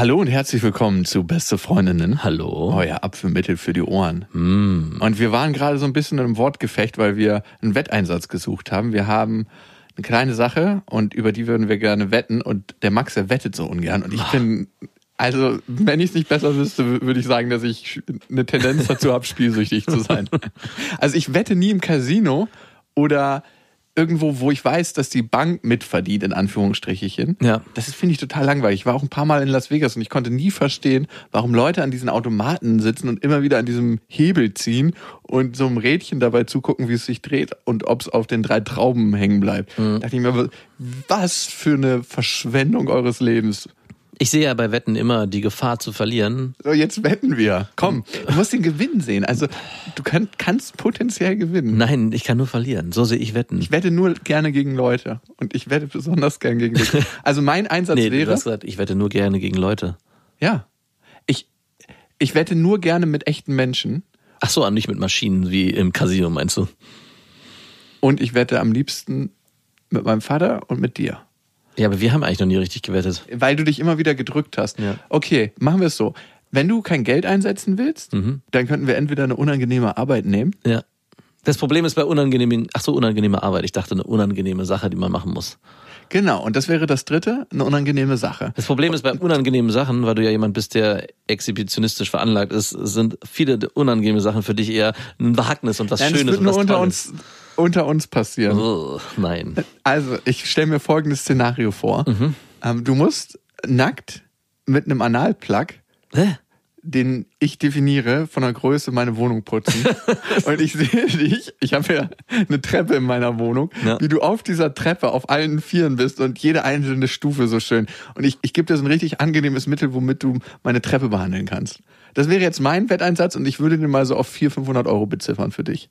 Hallo und herzlich willkommen zu Beste Freundinnen. Hallo. Euer Apfelmittel für die Ohren. Mm. Und wir waren gerade so ein bisschen im Wortgefecht, weil wir einen Wetteinsatz gesucht haben. Wir haben eine kleine Sache und über die würden wir gerne wetten und der Max, der wettet so ungern und ich bin, also wenn ich es nicht besser wüsste, würde ich sagen, dass ich eine Tendenz dazu habe, spielsüchtig zu sein. Also ich wette nie im Casino oder irgendwo, wo ich weiß, dass die Bank mitverdient, in Anführungsstrichchen. Ja. Das ist, finde ich, total langweilig. Ich war auch ein paar Mal in Las Vegas und ich konnte nie verstehen, warum Leute an diesen Automaten sitzen und immer wieder an diesem Hebel ziehen und so einem Rädchen dabei zugucken, wie es sich dreht und ob es auf den drei Trauben hängen bleibt. Da dachte ich mir, was für eine Verschwendung eures Lebens. Ich sehe ja bei Wetten immer die Gefahr zu verlieren. So, jetzt wetten wir. Komm, du musst den Gewinn sehen. Also, du kann, kannst potenziell gewinnen. Nein, ich kann nur verlieren. So sehe ich Wetten. Ich wette nur gerne gegen Leute. Und ich wette besonders gern gegen dich. Also mein Einsatz nee, du wäre. hast gesagt, ich wette nur gerne gegen Leute. Ja. Ich, ich wette nur gerne mit echten Menschen. Ach so, nicht mit Maschinen wie im Casino, meinst du? Und ich wette am liebsten mit meinem Vater und mit dir. Ja, aber wir haben eigentlich noch nie richtig gewettet. Weil du dich immer wieder gedrückt hast. Ja. Okay, machen wir es so. Wenn du kein Geld einsetzen willst, Mhm. dann könnten wir entweder eine unangenehme Arbeit nehmen. Ja. Das Problem ist bei unangenehmen, ach so, unangenehme Arbeit. Ich dachte, eine unangenehme Sache, die man machen muss. Genau. Und das wäre das dritte, eine unangenehme Sache. Das Problem ist bei unangenehmen Sachen, weil du ja jemand bist, der exhibitionistisch veranlagt ist, sind viele unangenehme Sachen für dich eher ein Wagnis und was Nein, das Schönes wird und nur unter uns, unter uns passieren. Oh, nein. Also, ich stelle mir folgendes Szenario vor. Mhm. Ähm, du musst nackt mit einem Analplug Hä? den ich definiere von der Größe meine Wohnung putzen. und ich sehe dich, ich habe ja eine Treppe in meiner Wohnung, Ja. wie du auf dieser Treppe auf allen Vieren bist und jede einzelne Stufe so schön. Und ich, ich gebe dir so ein richtig angenehmes Mittel, womit du meine Treppe behandeln kannst. Das wäre jetzt mein Wetteinsatz und ich würde den mal so auf 400, 500 Euro beziffern für dich.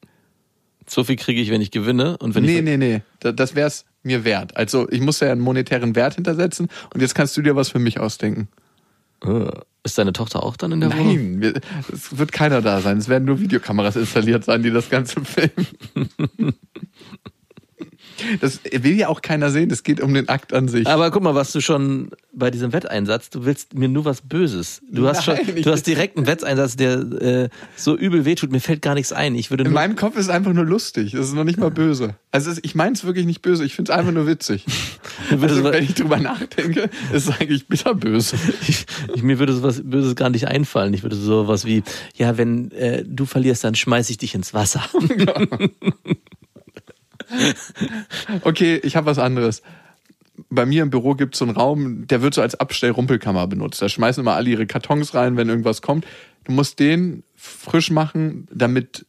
So viel kriege ich, wenn ich gewinne und wenn Nee, ich nee, nee, da- das wäre es mir wert. Also ich muss ja einen monetären Wert hintersetzen und jetzt kannst du dir was für mich ausdenken. Äh, Ist deine Tochter auch dann in der Wohnung? Nein, es wird keiner da sein. Es werden nur Videokameras installiert sein, die das Ganze filmen. Das will ja auch keiner sehen. Es geht um den Akt an sich. Aber guck mal, was du schon bei diesem Wetteinsatz, du willst mir nur was Böses. Du hast schon, Nein, ich- du hast direkt einen Wetteinsatz, der äh, so übel wehtut. Mir fällt gar nichts ein. Ich würde In meinem Kopf ist es einfach nur lustig. Es ist noch nicht mal böse. Also ich meine es wirklich nicht böse. Ich finde es einfach nur witzig. Also, wenn ich drüber nachdenke, ist es eigentlich bitterböse. ich, ich, mir würde sowas Böses gar nicht einfallen. Ich würde sowas wie, ja, wenn äh, du verlierst, dann schmeiß ich dich ins Wasser. Okay, ich habe was anderes. Bei mir im Büro gibt es so einen Raum, der wird so als Abstellrumpelkammer benutzt. Da schmeißen immer alle ihre Kartons rein, wenn irgendwas kommt. Du musst den frisch machen, damit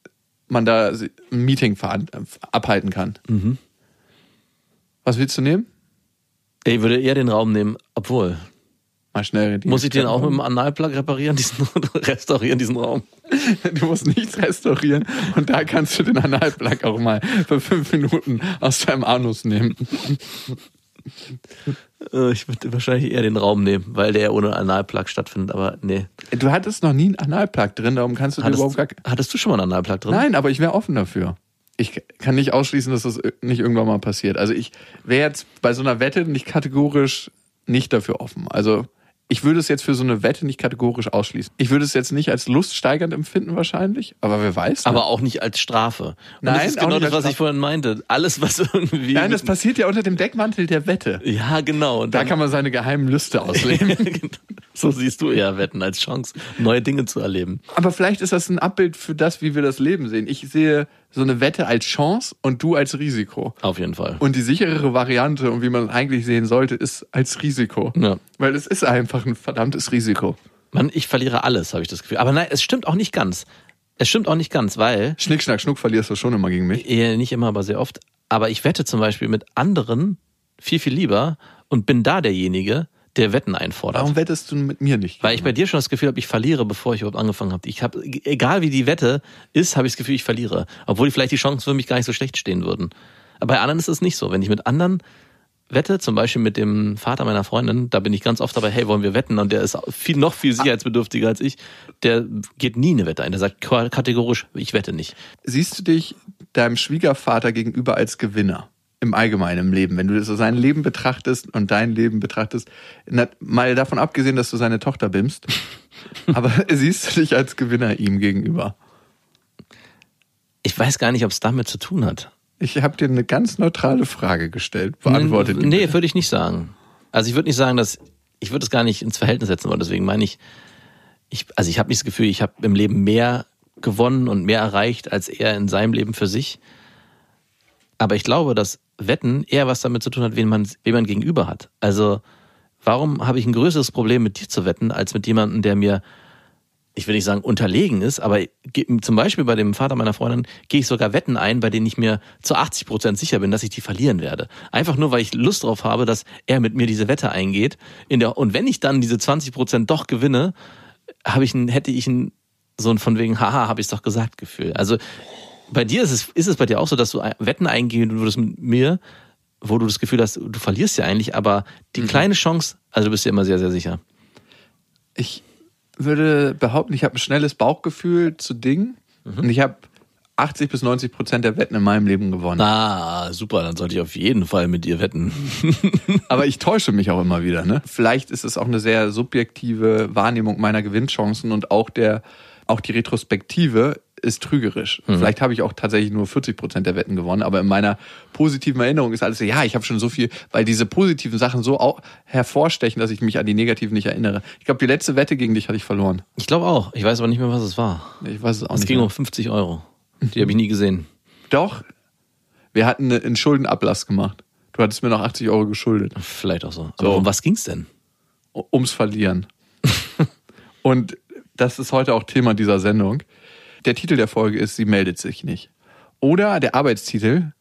man da ein Meeting veran- abhalten kann. Was willst du nehmen? Ich würde eher den Raum nehmen, obwohl. Mal schnell. Muss ich den auch mit dem Analplug reparieren, diesen, restaurieren, diesen Raum? Du musst nichts restaurieren und da kannst du den Analplug auch mal für fünf Minuten aus deinem Anus nehmen. Äh, Ich würde wahrscheinlich eher den Raum nehmen, weil der ohne Analplug stattfindet, aber nee. Du hattest noch nie einen Analplug drin, darum kannst du Hattest, überhaupt gar hattest du schon mal einen Analplug drin? Nein, aber ich wäre offen dafür. Ich kann nicht ausschließen, dass das nicht irgendwann mal passiert. Also ich wäre jetzt bei so einer Wette nicht kategorisch nicht dafür offen. Also ich würde es jetzt für so eine Wette nicht kategorisch ausschließen. Ich würde es jetzt nicht als luststeigernd empfinden wahrscheinlich, aber wer weiß. ne? Aber auch nicht als Strafe. Und Nein, das ist genau das, was ich vorhin meinte. Alles, was irgendwie. Nein, das passiert ja unter dem Deckmantel der Wette. ja, genau. Und Da kann man seine geheimen Lüste ausleben. so siehst du eher Wetten als Chance, neue Dinge zu erleben. Aber vielleicht ist das ein Abbild für das, wie wir das Leben sehen. Ich sehe so eine Wette als Chance und du als Risiko. Auf jeden Fall. Und die sicherere Variante und wie man es eigentlich sehen sollte, ist als Risiko. Ja. Weil es ist einfach ein verdammtes Risiko. Mann, ich verliere alles, habe ich das Gefühl. Aber nein, es stimmt auch nicht ganz. Es stimmt auch nicht ganz, weil, Schnick, schnack, schnuck verlierst du schon immer gegen mich. eher nicht immer, aber sehr oft, aber ich wette zum Beispiel mit anderen viel, viel lieber und bin da derjenige, der Wetten einfordert. Warum wettest du mit mir nicht? Weil ich bei dir schon das Gefühl habe, ich verliere, bevor ich überhaupt angefangen habe. Ich habe, egal wie die Wette ist, habe ich das Gefühl, ich verliere. Obwohl vielleicht die Chancen für mich gar nicht so schlecht stehen würden. Aber bei anderen ist es nicht so. Wenn ich mit anderen wette, zum Beispiel mit dem Vater meiner Freundin, da bin ich ganz oft dabei, hey, wollen wir wetten? Und der ist viel, noch viel sicherheitsbedürftiger als ich. Der geht nie eine Wette ein. Der sagt kategorisch, ich wette nicht. Siehst du dich deinem Schwiegervater gegenüber als Gewinner? Im Allgemeinen im Leben, wenn du so sein Leben betrachtest und dein Leben betrachtest, mal davon abgesehen, dass du seine Tochter bimmst, aber siehst du dich als Gewinner ihm gegenüber? Ich weiß gar nicht, ob es damit zu tun hat. Ich habe dir eine ganz neutrale Frage gestellt. Beantwortet die. Nee, würde ich nicht sagen. Also ich würde nicht sagen, dass ich würde es gar nicht ins Verhältnis setzen wollen. Deswegen meine ich, ich also ich habe nicht das Gefühl, ich habe im Leben mehr gewonnen und mehr erreicht als er in seinem Leben für sich. Aber ich glaube, dass Wetten eher was damit zu tun hat, wen man, wen man gegenüber hat. Also warum habe ich ein größeres Problem mit dir zu wetten, als mit jemandem, der mir ich will nicht sagen unterlegen ist, aber zum Beispiel bei dem Vater meiner Freundin gehe ich sogar Wetten ein, bei denen ich mir zu 80 Prozent sicher bin, dass ich die verlieren werde. Einfach nur, weil ich Lust drauf habe, dass er mit mir diese Wette eingeht. In der, und wenn ich dann diese 20 Prozent doch gewinne, habe ich ein, hätte ich ein, so ein von wegen, haha, habe ich es doch gesagt, Gefühl. Also bei dir ist es, ist es bei dir auch so, dass du Wetten eingehen würdest mit mir, wo du das Gefühl hast, du verlierst ja eigentlich, aber die mhm. kleine Chance, also du bist dir immer sehr, sehr sicher. Ich würde behaupten, ich habe ein schnelles Bauchgefühl zu Dingen mhm. und ich habe 80 bis 90 Prozent der Wetten in meinem Leben gewonnen. Ah, super, dann sollte ich auf jeden Fall mit dir wetten. Aber ich täusche mich auch immer wieder. Ne? Vielleicht ist es auch eine sehr subjektive Wahrnehmung meiner Gewinnchancen und auch der, auch die Retrospektive ist trügerisch. Mhm. Vielleicht habe ich auch tatsächlich nur 40 Prozent der Wetten gewonnen, aber in meiner positiven Erinnerung ist alles so, ja, ich habe schon so viel, weil diese positiven Sachen so auch hervorstechen, dass ich mich an die negativen nicht erinnere. Ich glaube, die letzte Wette gegen dich hatte ich verloren. Ich glaube auch. Ich weiß aber nicht mehr, was es war. Ich weiß es auch es nicht. Es ging mehr. um 50 Euro. Die habe ich nie gesehen. Doch. Wir hatten einen Schuldenablass gemacht. Du hattest mir noch 80 Euro geschuldet. Vielleicht auch so. Aber so. um was ging's denn? Ums Verlieren. Und das ist heute auch Thema dieser Sendung. Der Titel der Folge ist Sie meldet sich nicht. Oder der Arbeitstitel,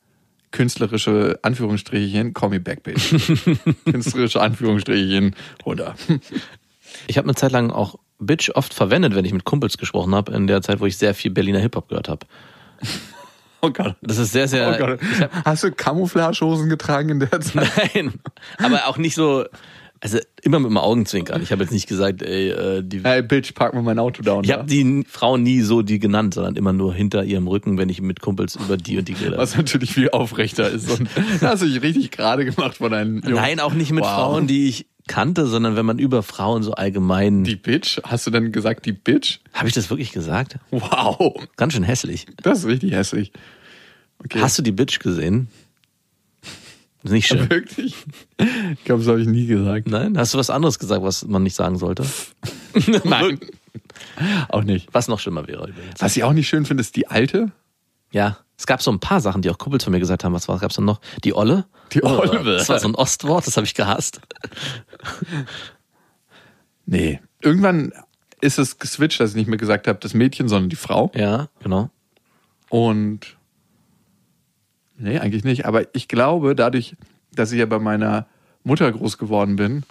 künstlerische Anführungsstrichchen, Call me back, bitch. künstlerische Anführungsstrichchen, oder? Ich habe eine Zeit lang auch Bitch oft verwendet, wenn ich mit Kumpels gesprochen habe, in der Zeit, wo ich sehr viel Berliner Hip-Hop gehört habe. Oh Gott. Das ist sehr, sehr. Oh Gott. Hast du Camouflagehosen getragen in der Zeit? Nein. Aber auch nicht so, also immer mit dem Augenzwinkern. Ich habe jetzt nicht gesagt, ey, äh, die. Ey, Bitch, pack mal mein Auto down. Ich habe die Frau nie so die genannt, sondern immer nur hinter ihrem Rücken, wenn ich mit Kumpels über die und die rede. Was natürlich viel aufrechter ist. Und hast du dich richtig gerade gemacht von einem Jungen. Nein, auch nicht mit wow. Frauen, die ich kannte, sondern wenn man über Frauen so allgemein. Die Bitch? Hast du denn gesagt, die Bitch? Habe ich das wirklich gesagt? Wow. Ganz schön hässlich. Das ist richtig hässlich. Okay. Hast du die Bitch gesehen? Nicht schön. Wirklich? Ich glaube, das habe ich nie gesagt. Nein? Hast du was anderes gesagt, was man nicht sagen sollte? Nein. auch nicht. Was noch schlimmer wäre übrigens. Was ich auch nicht schön finde, ist die alte. Ja. Es gab so ein paar Sachen, die auch Kumpels von mir gesagt haben. Was gab es denn noch? Die Olle? Die Olle. Das war so ein Ostwort, das habe ich gehasst. nee. Irgendwann ist es geswitcht, dass ich nicht mehr gesagt habe, das Mädchen, sondern die Frau. Ja, genau. Und Nee, eigentlich nicht. Aber ich glaube, dadurch, dass ich ja bei meiner Mutter groß geworden bin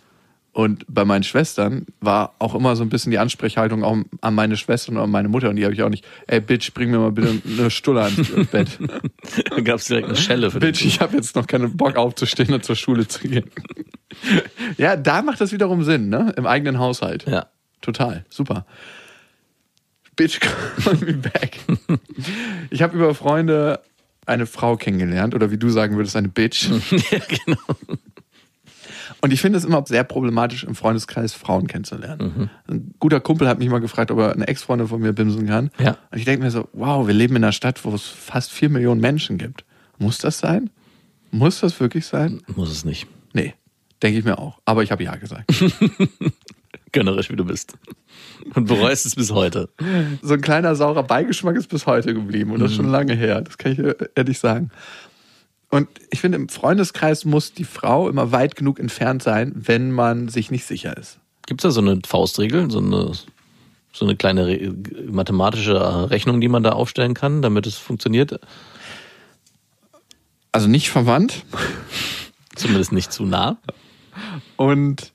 und bei meinen Schwestern, war auch immer so ein bisschen die Ansprechhaltung auch an meine Schwestern und an meine Mutter. Und die habe ich auch nicht, ey Bitch, bring mir mal bitte eine Stulle ans Bett. da gab es direkt eine Schelle für Bitch, ich habe jetzt noch keinen Bock aufzustehen und zur Schule zu gehen. ja, da macht das wiederum Sinn, ne? Im eigenen Haushalt. Ja. Total. Super. Bitch, call me back. Ich habe über Freunde eine Frau kennengelernt oder wie du sagen würdest, eine Bitch. ja, genau. Und ich finde es immer sehr problematisch, im Freundeskreis Frauen kennenzulernen. Mhm. Ein guter Kumpel hat mich mal gefragt, ob er eine Ex-Freundin von mir bimsen kann. Ja. Und ich denke mir so, wow, wir leben in einer Stadt, wo es fast vier Millionen Menschen gibt. Muss das sein? Muss das wirklich sein? Muss es nicht. Nee, denke ich mir auch. Aber ich habe ja gesagt. Gönnerisch, wie du bist. Und bereust es bis heute. So ein kleiner saurer Beigeschmack ist bis heute geblieben und das ist schon mhm. lange her. Das kann ich ehrlich sagen. Und ich finde, im Freundeskreis muss die Frau immer weit genug entfernt sein, wenn man sich nicht sicher ist. Gibt es da so eine Faustregel, so eine, so eine kleine Re mathematische Rechnung, die man da aufstellen kann, damit es funktioniert? Also nicht verwandt. Zumindest nicht zu nah. Und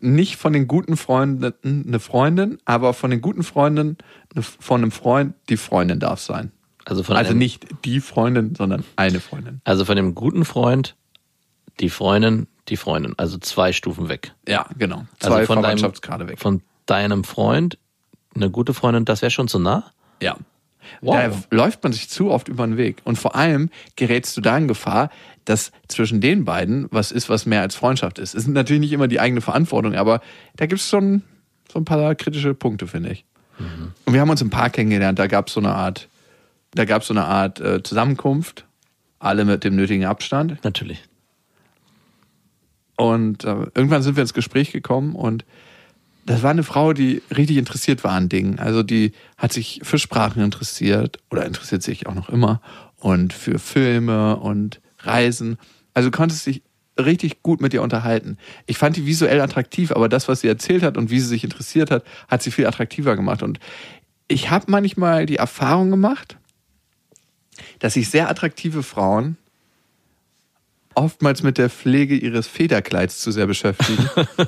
nicht von den guten Freunden eine Freundin, aber von den guten Freunden eine, von einem Freund die Freundin darf sein. Also von Also nicht die Freundin, sondern eine Freundin. also von dem guten Freund, die Freundin, die Freundin. Also zwei Stufen weg. Ja, genau. Also Zwei von deinem- weg. Von deinem Freund, eine gute Freundin, das wäre schon zu nah. Ja. Wow. Da läuft man sich zu oft über den Weg. Und vor allem gerätst du da in Gefahr, dass zwischen den beiden was ist, was mehr als Freundschaft ist. Es ist natürlich nicht immer die eigene Verantwortung, aber da gibt es schon so ein paar kritische Punkte, finde ich. Und wir haben uns im Park kennengelernt, da gab es so eine Art, da gab es so eine Art äh, Zusammenkunft, alle mit dem nötigen Abstand. Natürlich. Und äh, irgendwann sind wir ins Gespräch gekommen und das war eine Frau, die richtig interessiert war an Dingen. Also die hat sich für Sprachen interessiert oder interessiert sich auch noch immer und für Filme und Reisen. Also du konntest dich richtig gut mit ihr unterhalten. Ich fand die visuell attraktiv, aber das, was sie erzählt hat und wie sie sich interessiert hat, hat sie viel attraktiver gemacht. Und ich habe manchmal die Erfahrung gemacht, dass sich sehr attraktive Frauen oftmals mit der Pflege ihres Federkleids zu sehr beschäftigen.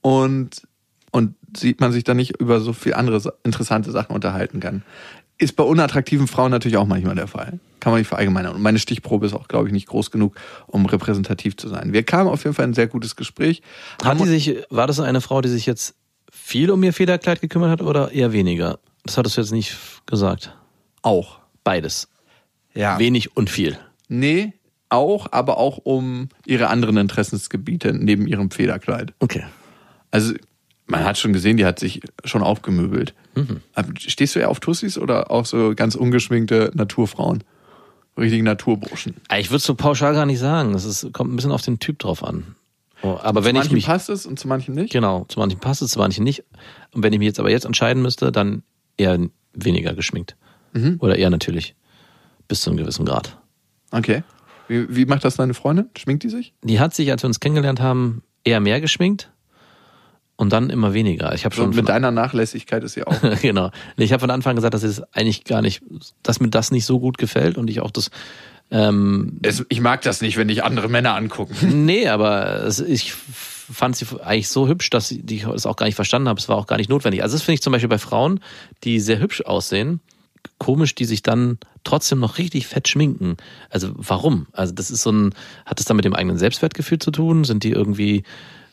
und, und sieht man sich dann nicht über so viel andere sa- interessante Sachen unterhalten kann. Ist bei unattraktiven Frauen natürlich auch manchmal der Fall. Kann man nicht verallgemeinern. Und meine Stichprobe ist auch, glaube ich, nicht groß genug, um repräsentativ zu sein. Wir kamen auf jeden Fall in ein sehr gutes Gespräch. Hat die sich, war das eine Frau, die sich jetzt viel um ihr Federkleid gekümmert hat oder eher weniger? Das hattest du jetzt nicht gesagt. auch. Beides. Ja. Wenig und viel. Nee, auch, aber auch um ihre anderen Interessensgebiete neben ihrem Federkleid. Okay. Also, man hat schon gesehen, die hat sich schon aufgemöbelt. Aber Stehst du eher auf Tussis oder auch so ganz ungeschminkte Naturfrauen? Richtigen Naturburschen. Ich würde so pauschal gar nicht sagen. Es ist, kommt ein bisschen auf den Typ drauf an. Oh, aber wenn zu ich manchen mich, passt es und zu manchen nicht. genau, zu manchen passt es, zu manchen nicht. Und wenn ich mich jetzt aber jetzt entscheiden müsste, dann eher weniger geschminkt. Mhm. Oder eher natürlich. Bis zu einem gewissen Grad. Okay. Wie, wie macht das deine Freundin? Schminkt die sich? Die hat sich, als wir uns kennengelernt haben, eher mehr geschminkt und dann immer weniger. Ich habe schon mit von, deiner Nachlässigkeit ist sie auch. genau. Ich habe von Anfang gesagt, dass es eigentlich gar nicht, dass mir das nicht so gut gefällt und ich auch das ähm, Es, ich mag das nicht, wenn dich andere Männer angucken. Nee, aber es, ich fand sie eigentlich so hübsch, dass ich es auch gar nicht verstanden habe. Es war auch gar nicht notwendig. Also das finde ich zum Beispiel bei Frauen, die sehr hübsch aussehen, komisch, die sich dann trotzdem noch richtig fett schminken. Also warum? Also das ist so ein, hat das dann mit dem eigenen Selbstwertgefühl zu tun? Sind die irgendwie,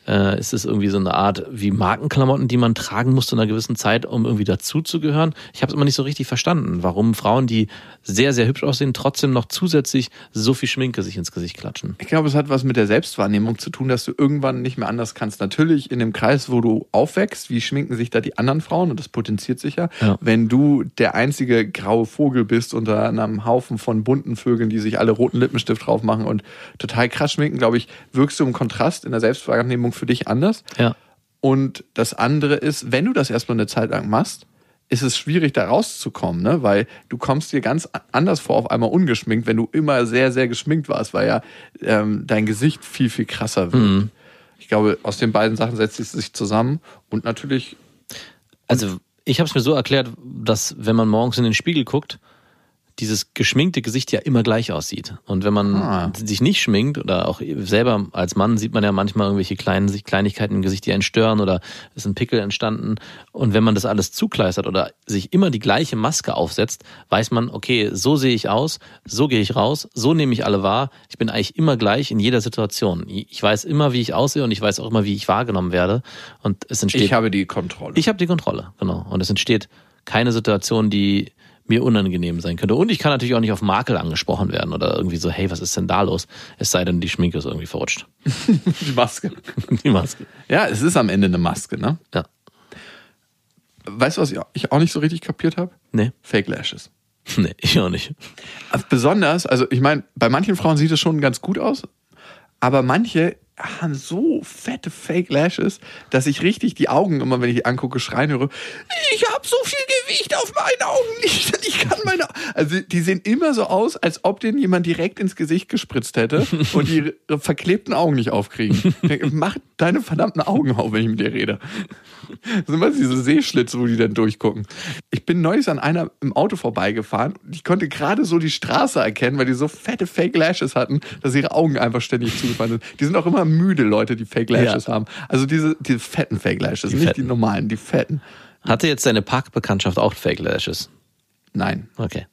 äh, ist es irgendwie so eine Art wie Markenklamotten, die man tragen muss zu einer gewissen Zeit, um irgendwie dazuzugehören? Ich habe es immer nicht so richtig verstanden, warum Frauen, die sehr, sehr hübsch aussehen, trotzdem noch zusätzlich so viel Schminke sich ins Gesicht klatschen. Ich glaube, es hat was mit der Selbstwahrnehmung zu tun, dass du irgendwann nicht mehr anders kannst. Natürlich in dem Kreis, wo du aufwächst, wie schminken sich da die anderen Frauen und das potenziert sich ja. Ja. Wenn du der einzige graue Vogel bist unter einem Haufen von bunten Vögeln, die sich alle roten Lippenstift drauf machen und total krass schminken, glaube ich, wirkst du im Kontrast in der Selbstwahrnehmung für dich anders. Ja. Und das andere ist, wenn du das erstmal eine Zeit lang machst, ist es schwierig, da rauszukommen, ne? Weil du kommst dir ganz anders vor, auf einmal ungeschminkt, wenn du immer sehr, sehr geschminkt warst, weil ja ähm, dein Gesicht viel, viel krasser wird. Ich glaube, aus den beiden Sachen setzt es sich zusammen und natürlich, Also ich habe es mir so erklärt, dass wenn man morgens in den Spiegel guckt, dieses geschminkte Gesicht ja immer gleich aussieht. Und wenn man Ah. sich nicht schminkt oder auch selber als Mann sieht man ja manchmal irgendwelche kleinen Kleinigkeiten im Gesicht, die einen stören oder es sind Pickel entstanden. Und wenn man das alles zukleistert oder sich immer die gleiche Maske aufsetzt, weiß man, okay, so sehe ich aus, so gehe ich raus, so nehme ich alle wahr. Ich bin eigentlich immer gleich in jeder Situation. Ich weiß immer, wie ich aussehe und ich weiß auch immer, wie ich wahrgenommen werde. Und es entsteht ich habe die Kontrolle. ich habe die Kontrolle, genau. Und es entsteht keine Situation, die mir unangenehm sein könnte. Und ich kann natürlich auch nicht auf Makel angesprochen werden oder irgendwie so, hey, was ist denn da los? Es sei denn, die Schminke ist irgendwie verrutscht. die Maske. die Maske. Ja, es ist am Ende eine Maske, ne? Ja. Weißt du, was ich auch nicht so richtig kapiert habe? Nee. Fake Lashes. Nee, ich auch nicht. Besonders, also ich meine, bei manchen Frauen sieht es schon ganz gut aus, aber manche haben so fette Fake Lashes, dass ich richtig die Augen immer, wenn ich die angucke, schreien höre, ich habe so viel Gewicht auf meinen Augen nicht, ich kann meine, also Also die sehen immer so aus, als ob denen jemand direkt ins Gesicht gespritzt hätte und die verklebten Augen nicht aufkriegen. Mach deine verdammten Augen auf, wenn ich mit dir rede. Das sind immer diese Seeschlitze, wo die dann durchgucken. Ich bin neulich an einer im Auto vorbeigefahren und ich konnte gerade so die Straße erkennen, weil die so fette Fake Lashes hatten, dass ihre Augen einfach ständig zugefallen sind. Die sind auch immer müde, Leute, die Fake Lashes Ja. haben. Also diese, diese fetten Fake Lashes, nicht fetten. die normalen, die fetten. Hatte jetzt deine Parkbekanntschaft auch Fake Lashes? Nein. Okay.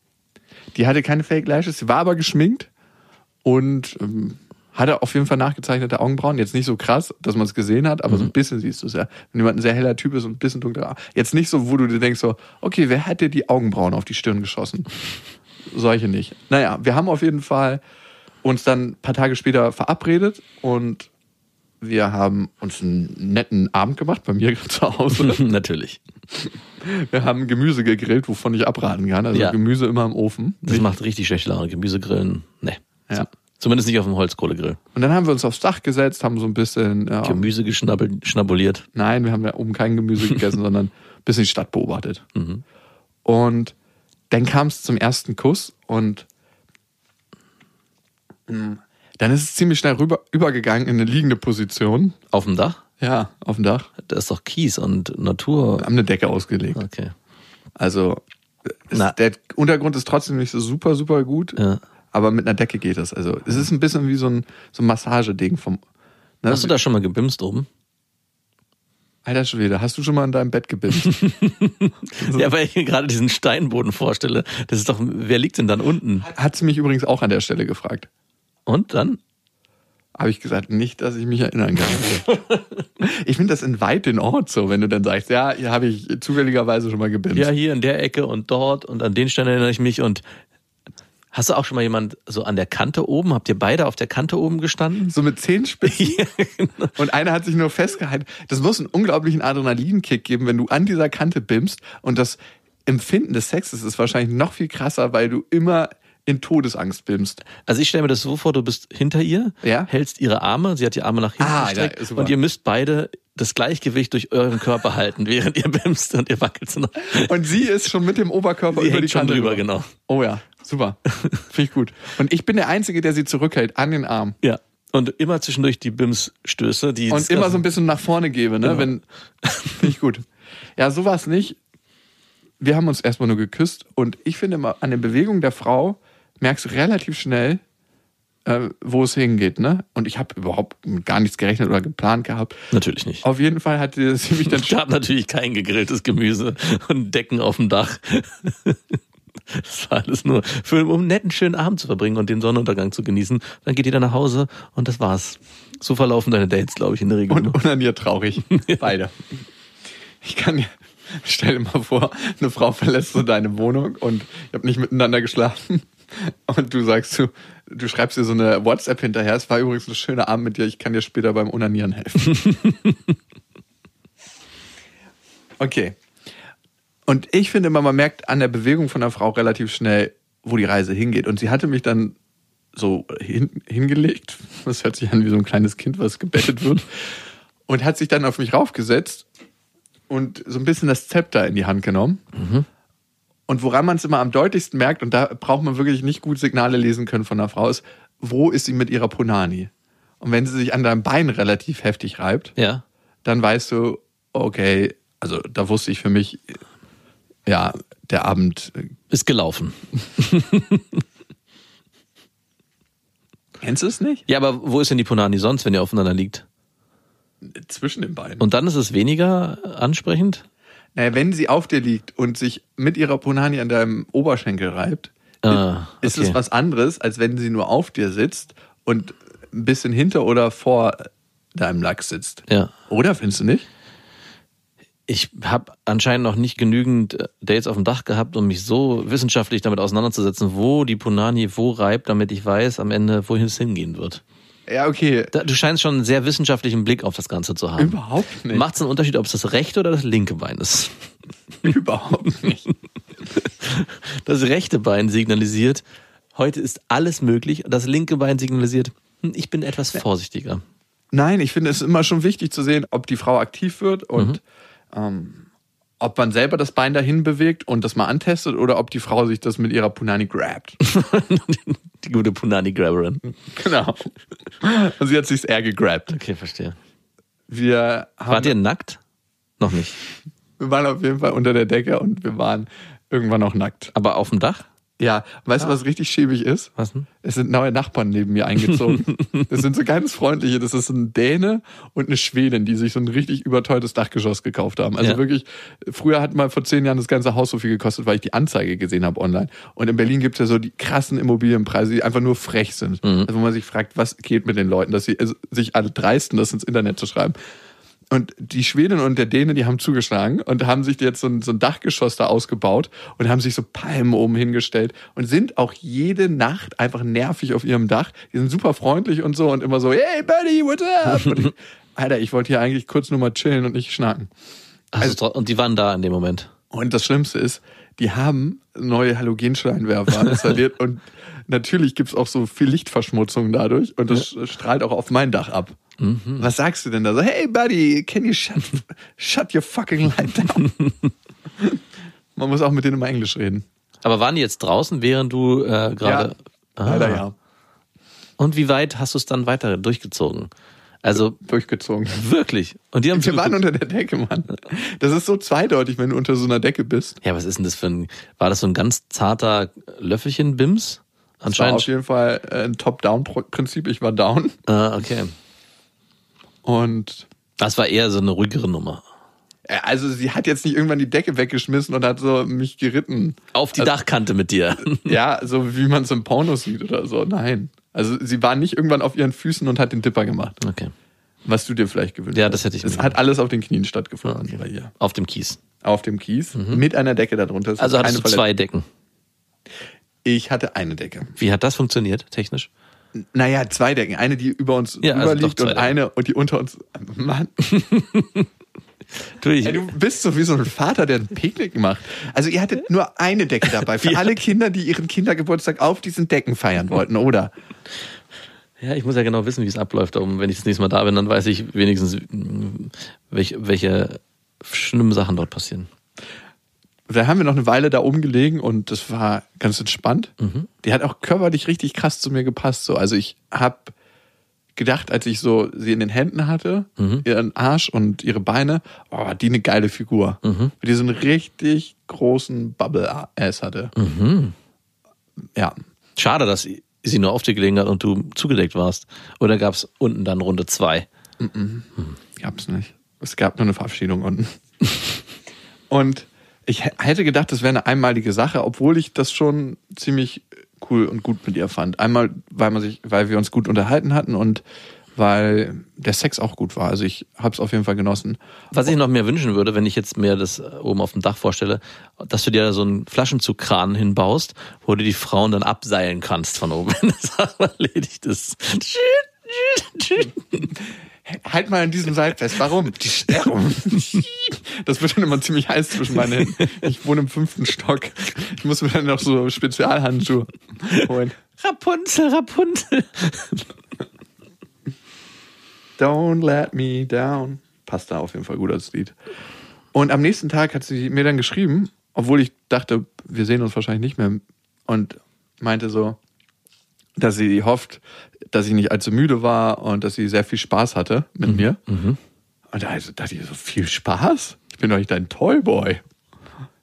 Die hatte keine Fake Lashes, sie war aber geschminkt und ähm, hatte auf jeden Fall nachgezeichnete Augenbrauen. Jetzt nicht so krass, dass man es gesehen hat, aber so ein bisschen siehst du es ja. Wenn jemand ein sehr heller Typ ist und ein bisschen dunkler. Jetzt nicht so, wo du dir denkst so, okay, wer hat dir die Augenbrauen auf die Stirn geschossen? Solche nicht. Naja, wir haben auf jeden Fall uns dann ein paar Tage später verabredet und wir haben uns einen netten Abend gemacht bei mir zu Hause. Natürlich. Wir haben Gemüse gegrillt, wovon ich abraten kann. Also Ja. Gemüse immer im Ofen. Das macht richtig schlechte Laune. Gemüsegrillen, ne. Ja. Zumindest nicht auf dem Holzkohlegrill. Und dann haben wir uns aufs Dach gesetzt, haben so ein bisschen. Ja, Gemüse geschnabbel- schnabuliert. Nein, wir haben ja oben kein Gemüse gegessen, sondern ein bisschen die Stadt beobachtet. Und dann kam es zum ersten Kuss und mh, dann ist es ziemlich schnell rüber, übergegangen in eine liegende Position. Auf dem Dach? Ja, auf dem Dach. Da ist doch Kies und Natur. Wir haben eine Decke ausgelegt. Okay. Also Na. der Untergrund ist trotzdem nicht so super, super gut. Ja. Aber mit einer Decke geht das. Also es ist ein bisschen wie so ein, so ein Massageding vom. Ne? Hast du da schon mal gebimst oben? Alter Schwede, hast du schon mal in deinem Bett gebimst? Ja, weil ich mir gerade diesen Steinboden vorstelle. Das ist doch, wer liegt denn dann unten? Hat sie mich übrigens auch an der Stelle gefragt. Und dann? Habe ich gesagt, nicht, dass ich mich erinnern kann. ich finde das in weit den Ort so, wenn du dann sagst, ja, hier habe ich zufälligerweise schon mal gebimst. Ja, hier in der Ecke und dort und an den Stein erinnere ich mich und Hast du auch schon mal jemand so an der Kante oben? Habt ihr beide auf der Kante oben gestanden? So mit Zehenspitzen. Ja, genau. Und einer hat sich nur festgehalten. Das muss einen unglaublichen Adrenalinkick geben, wenn du an dieser Kante bimmst. Und das Empfinden des Sexes ist wahrscheinlich noch viel krasser, weil du immer in Todesangst bimmst. Also ich stelle mir das so vor, du bist hinter ihr, Ja. hältst ihre Arme, sie hat die Arme nach hinten Ah, gestreckt ja, und ihr müsst beide das Gleichgewicht durch euren Körper halten, während ihr bimst und ihr wackelt. Und sie ist schon mit dem Oberkörper Sie über die hängt schon Kante drüber, rüber. genau. Oh ja, super. Finde ich gut. Und ich bin der Einzige, der sie zurückhält an den Arm. Ja. Und immer zwischendurch die Bimsstöße, die Und immer so ein bisschen nach vorne gebe, ne? Genau. Wenn finde ich gut. Ja, so war es nicht. Wir haben uns erstmal nur geküsst und ich finde mal an der Bewegung der Frau merkst du relativ schnell, äh, wo es hingeht, ne? Und ich habe überhaupt gar nichts gerechnet oder geplant gehabt. Natürlich nicht. Auf jeden Fall hat sie mich dann Es gab natürlich kein gegrilltes Gemüse und Decken auf dem Dach. Das war alles nur für, um einen netten, schönen Abend zu verbringen und den Sonnenuntergang zu genießen. Dann geht jeder nach Hause und das war's. So verlaufen deine Dates, glaube ich, in der Regel. und unaniert traurig. Beide. Ich kann dir, stell dir mal vor, eine Frau verlässt so deine Wohnung und ihr habt nicht miteinander geschlafen. Und du sagst, du, du schreibst dir so eine WhatsApp hinterher. Es war übrigens ein schöner Abend mit dir. Ich kann dir später beim Unanieren helfen. Okay. Und ich finde immer, man merkt an der Bewegung von der Frau relativ schnell, wo die Reise hingeht. Und sie hatte mich dann so hin, hingelegt. Das hört sich an wie so ein kleines Kind, was gebettet wird. Und hat sich dann auf mich raufgesetzt und so ein bisschen das Zepter in die Hand genommen. Und woran man es immer am deutlichsten merkt, und da braucht man wirklich nicht gut Signale lesen können von einer Frau, ist, wo ist sie mit ihrer Punani? Und wenn sie sich an deinem Bein relativ heftig reibt, Ja. dann weißt du, okay, also da wusste ich für mich, ja, der Abend, äh, Ist gelaufen. kennst du es nicht? Ja, aber wo ist denn die Punani sonst, wenn ihr aufeinander liegt? Zwischen den Beinen. Und dann ist es weniger ansprechend? Naja, wenn sie auf dir liegt und sich mit ihrer Punani an deinem Oberschenkel reibt, Ah, ist okay. es was anderes, als wenn sie nur auf dir sitzt und ein bisschen hinter oder vor deinem Lachs sitzt. Ja. Oder findest du nicht? Ich habe anscheinend noch nicht genügend äh, Dates auf dem Dach gehabt, um mich so wissenschaftlich damit auseinanderzusetzen, wo die Punani wo reibt, damit ich weiß am Ende, wohin es hingehen wird. Ja, okay. Du scheinst schon einen sehr wissenschaftlichen Blick auf das Ganze zu haben. Überhaupt nicht. Macht es einen Unterschied, ob es das rechte oder das linke Bein ist? Überhaupt nicht. Das rechte Bein signalisiert, heute ist alles möglich. Das linke Bein signalisiert, hm, ich bin etwas vorsichtiger. Nein, ich finde es immer schon wichtig zu sehen, ob die Frau aktiv wird und Mhm. Ähm, ob man selber das Bein dahin bewegt und das mal antestet oder ob die Frau sich das mit ihrer Punani grabt. Die gute Punani-Grabberin. genau. Und sie hat sich's eher gegrabt. Okay, verstehe. Wir, haben, Wart ihr nackt? Noch nicht. wir waren auf jeden Fall unter der Decke und wir waren irgendwann auch nackt. Aber auf dem Dach? Ja, weißt du, was richtig schäbig ist? Was denn? Es sind neue Nachbarn neben mir eingezogen. Das sind so ganz freundliche. Das ist ein Däne und eine Schwedin, die sich so ein richtig überteuertes Dachgeschoss gekauft haben. Also Ja. wirklich, früher hat mal vor zehn Jahren das ganze Haus so viel gekostet, weil ich die Anzeige gesehen habe online. Und in Berlin gibt es ja so die krassen Immobilienpreise, die einfach nur frech sind. Also wo man sich fragt, was geht mit den Leuten, dass sie also sich alle dreisten, das ins Internet zu schreiben. Und die Schwedin und der Däne, die haben zugeschlagen und haben sich jetzt so ein, so ein Dachgeschoss da ausgebaut und haben sich so Palmen oben hingestellt und sind auch jede Nacht einfach nervig auf ihrem Dach. Die sind super freundlich und so und immer so, hey buddy, what's up? Und ich, Alter, ich wollte hier eigentlich kurz nur mal chillen und nicht schnacken. Also, tro- und die waren da in dem Moment. Und das Schlimmste ist, die haben neue Halogenscheinwerfer installiert und natürlich gibt's auch so viel Lichtverschmutzung dadurch und das strahlt auch auf mein Dach ab. Was sagst du denn da so? Hey buddy, can you shut, shut your fucking light down? Man muss auch mit denen immer Englisch reden. Aber waren die jetzt draußen, während du äh, gerade. ja, leider Ah. ja. Und wie weit hast du es dann weiter durchgezogen? Also Durchgezogen. wirklich. Und die haben Wir waren unter der Decke, Mann. Das ist so zweideutig, wenn du unter so einer Decke bist. Ja, was ist denn das für ein. War das so ein ganz zarter Löffelchen-Bims? Das war Anscheinend. auf jeden Fall äh, ein Top-Down-Prinzip. Ich war down Ah, okay. Und Das war eher so eine ruhigere Nummer. äh, also sie hat jetzt nicht irgendwann die Decke weggeschmissen und hat so mich geritten. Auf die Dachkante mit dir. Ja, so wie man es im Porno sieht oder so. Nein. Also sie war nicht irgendwann auf ihren Füßen und hat den Dipper gemacht. Okay. Was du dir vielleicht gewünscht Ja, hast. das hätte ich Es mir hat alles auf den Knien stattgefunden bei ihr. Auf dem Kies. Auf dem Kies. Mit einer Decke darunter. Das Also hattest du zwei Decken. Ich hatte eine Decke. Wie hat das funktioniert, technisch? Naja, zwei Decken. Eine, die über uns Ja, also überliegt zwei und eine, und die unter uns. Mann, Du, ich, ey, du bist so wie so ein Vater, der ein Picknick macht. Also ihr hattet nur eine Decke dabei. Für alle Kinder, die ihren Kindergeburtstag auf diesen Decken feiern wollten, oder? ja, ich muss ja genau wissen, wie es abläuft. Um, wenn ich das nächste Mal da bin, dann weiß ich wenigstens, mh, welche, welche schlimmen Sachen dort passieren. Da haben wir noch eine Weile da oben gelegen und das war ganz entspannt. Die hat auch körperlich richtig krass zu mir gepasst. So. Also ich habe gedacht, als ich so sie in den Händen hatte, ihren Arsch und ihre Beine, oh, die eine geile Figur. Die so einen richtig großen Bubble-Ass hatte. Ja. Schade, dass sie nur auf dir gelegen hat und du zugedeckt warst. Oder gab es unten dann Runde zwei? Gab's nicht. Es gab nur eine Verabschiedung unten. und ich hätte gedacht, das wäre eine einmalige Sache, obwohl ich das schon ziemlich cool und gut mit ihr fand. Einmal, weil man sich, weil wir uns gut unterhalten hatten und weil der Sex auch gut war. Also ich habe es auf jeden Fall genossen. Was ich noch mehr wünschen würde, wenn ich jetzt mir das äh, oben auf dem Dach vorstelle, dass du dir da so einen Flaschenzugkran hinbaust, wo du die Frauen dann abseilen kannst von oben, wenn das auch erledigt ist. Halt mal an diesem Seil fest. Warum? Die Sterben. Das wird dann immer ziemlich heiß zwischen meinen Händen. Ich wohne im fünften Stock. Ich muss mir dann noch so Spezialhandschuhe holen. Rapunzel, Rapunzel. Don't let me down. Passt da auf jeden Fall gut als Lied. Und am nächsten Tag hat sie mir dann geschrieben, obwohl ich dachte, wir sehen uns wahrscheinlich nicht mehr. Und meinte so, dass sie hofft, dass ich nicht allzu müde war und dass sie sehr viel Spaß hatte mit mir. Und da also dachte ich so, viel Spaß? Ich bin doch nicht dein Toyboy.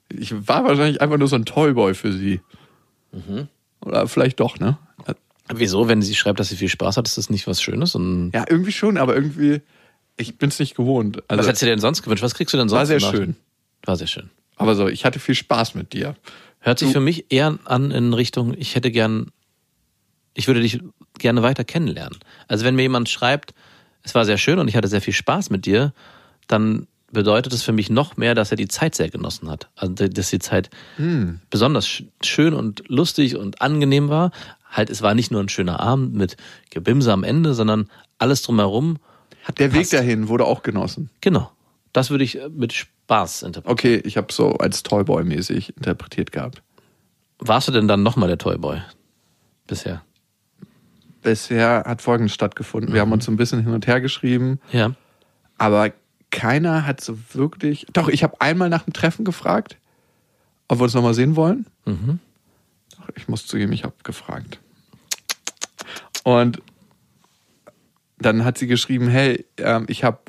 Ich war wahrscheinlich einfach nur so ein Toyboy für sie. Oder vielleicht doch, ne? Wieso, wenn sie schreibt, dass sie viel Spaß hat, ist das nicht was Schönes? Und Ja, irgendwie schon, aber irgendwie, ich bin's nicht gewohnt. Also, was hättest du dir denn sonst gewünscht? Was kriegst du denn sonst? war sehr gemacht? schön. War sehr schön. Aber so, ich hatte viel Spaß mit dir. Hört sich für mich eher an in Richtung, ich hätte gern, ich würde dich gerne weiter kennenlernen. Also wenn mir jemand schreibt, es war sehr schön und ich hatte sehr viel Spaß mit dir, dann bedeutet es für mich noch mehr, dass er die Zeit sehr genossen hat. Also dass die Zeit besonders sch- schön und lustig und angenehm war. Halt, es war nicht nur ein schöner Abend mit Gebimse am Ende, sondern alles drumherum hat Der Weg gepasst. dahin wurde auch genossen. Genau. Das würde ich äh, mit Spaß interpretieren. Okay, ich habe so als Toyboy-mäßig interpretiert gehabt. Warst du denn dann nochmal der Toyboy? Bisher. Bisher hat Folgendes stattgefunden. Wir haben uns so ein bisschen hin und her geschrieben, Ja. aber keiner hat so wirklich. Doch, ich habe einmal nach dem Treffen gefragt, ob wir uns nochmal sehen wollen. Mhm. Doch, ich muss zugeben, ich habe gefragt. Und dann hat sie geschrieben, hey, ähm, ich habe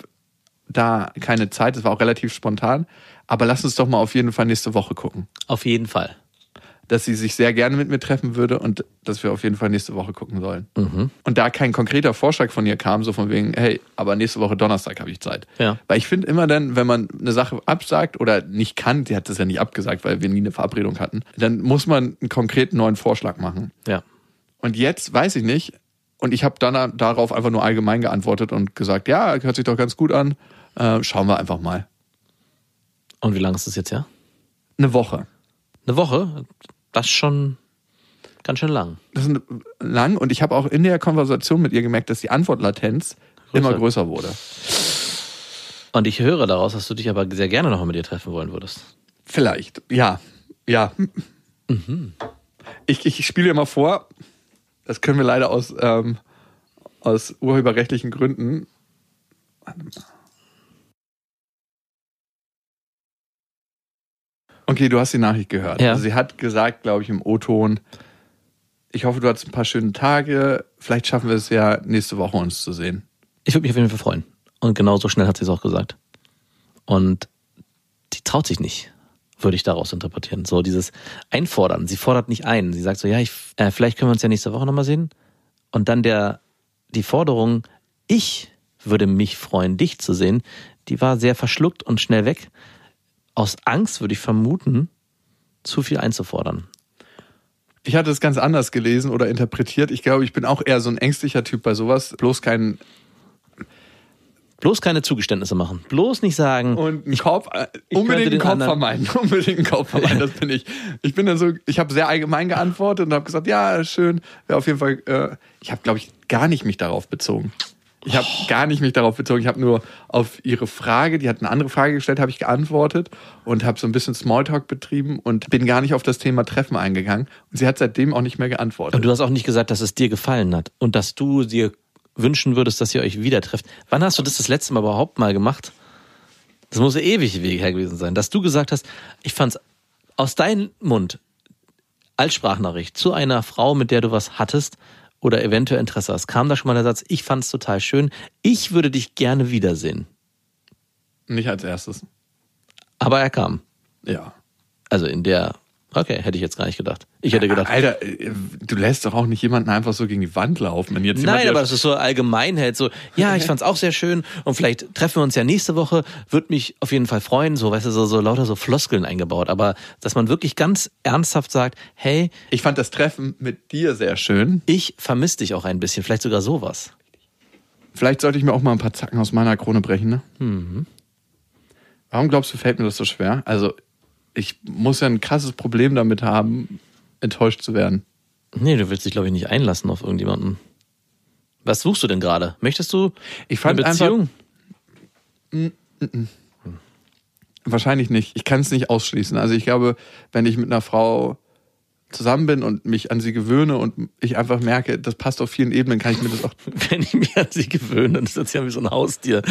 da keine Zeit, das war auch relativ spontan, aber lass uns doch mal auf jeden Fall nächste Woche gucken. Auf jeden Fall. Dass sie sich sehr gerne mit mir treffen würde und dass wir auf jeden Fall nächste Woche gucken sollen. Und da kein konkreter Vorschlag von ihr kam, so von wegen, hey, aber nächste Woche Donnerstag habe ich Zeit. Ja. Weil ich finde immer dann, wenn man eine Sache absagt oder nicht kann, die hat das ja nicht abgesagt, weil wir nie eine Verabredung hatten, dann muss man einen konkreten neuen Vorschlag machen. Ja. Und jetzt weiß ich nicht. Und ich habe dann darauf einfach nur allgemein geantwortet und gesagt, ja, hört sich doch ganz gut an. Äh, schauen wir einfach mal. Und wie lange ist das jetzt her? Eine Woche. Eine Woche? Das ist schon ganz schön lang. Das ist lang. Und ich habe auch in der Konversation mit ihr gemerkt, dass die Antwortlatenz immer größer wurde. Und ich höre daraus, dass du dich aber sehr gerne nochmal mit ihr treffen wollen würdest. Vielleicht. Ja. Ja. Ich, ich spiele dir mal vor, das können wir leider aus, ähm, aus urheberrechtlichen Gründen. Warte mal. Okay, du hast die Nachricht gehört. Ja. Also sie hat gesagt, glaube ich, im O-Ton, ich hoffe, du hattest ein paar schöne Tage. Vielleicht schaffen wir es ja, nächste Woche uns zu sehen. Ich würde mich auf jeden Fall freuen. Und genauso schnell hat sie es auch gesagt. Und die traut sich nicht, würde ich daraus interpretieren. So dieses Einfordern. Sie fordert nicht ein. Sie sagt so, ja, ich, äh, vielleicht können wir uns ja nächste Woche nochmal sehen. Und dann der, die Forderung, ich würde mich freuen, dich zu sehen, die war sehr verschluckt und schnell weg. Aus Angst würde ich vermuten, zu viel einzufordern. Ich hatte es ganz anders gelesen oder interpretiert. Ich glaube, ich bin auch eher so ein ängstlicher Typ bei sowas. Bloß kein Bloß keine Zugeständnisse machen. Bloß nicht sagen, und einen äh, ich unbedingt könnte einen anderen- vermeiden. Unbedingt einen Kauf vermeiden, das bin ich. Ich bin dann so, ich habe sehr allgemein geantwortet und habe gesagt, ja, schön, wäre auf jeden Fall, äh, ich habe, glaube ich, gar nicht mich darauf bezogen. Ich habe gar nicht mich darauf bezogen. Ich habe nur auf ihre Frage, die hat eine andere Frage gestellt, habe ich geantwortet und habe so ein bisschen Smalltalk betrieben und bin gar nicht auf das Thema Treffen eingegangen. Und sie hat seitdem auch nicht mehr geantwortet. Und du hast auch nicht gesagt, dass es dir gefallen hat und dass du dir wünschen würdest, dass ihr euch wieder trefft. Wann hast du das das letzte Mal überhaupt mal gemacht? Das muss ja ewig her gewesen sein, dass du gesagt hast, ich fand's aus deinem Mund als Sprachnachricht zu einer Frau, mit der du was hattest oder eventuell Interesse hast, kam da schon mal der Satz, ich fand's total schön, ich würde dich gerne wiedersehen. nicht als erstes. Aber er kam. Ja. Also in der, okay, hätte ich jetzt gar nicht gedacht. Ich hätte gedacht, Alter, äh, du lässt doch auch nicht jemanden einfach so gegen die Wand laufen. Wenn jetzt Nein, aber das ist so allgemein halt so, ja, ich fand's auch sehr schön und vielleicht treffen wir uns ja nächste Woche, würde mich auf jeden Fall freuen, so, weißt du, so, so lauter so Floskeln eingebaut, aber dass man wirklich ganz ernsthaft sagt, hey, Ich fand das Treffen mit dir sehr schön. ich vermisse dich auch ein bisschen, vielleicht sogar sowas. Vielleicht sollte ich mir auch mal ein paar Zacken aus meiner Krone brechen, ne? Warum glaubst du, fällt mir das so schwer? Also, ich muss ja ein krasses Problem damit haben, enttäuscht zu werden. Nee, du willst dich, glaube ich, nicht einlassen auf irgendjemanden. Was suchst du denn gerade? Möchtest du Ich fand eine Beziehung? Wahrscheinlich nicht. Ich kann es nicht ausschließen. Also, ich glaube, wenn ich mit einer Frau zusammen bin und mich an sie gewöhne und ich einfach merke, das passt auf vielen Ebenen, kann ich mir das auch. Wenn ich mich an sie gewöhne, dann ist das ja wie so ein Haustier.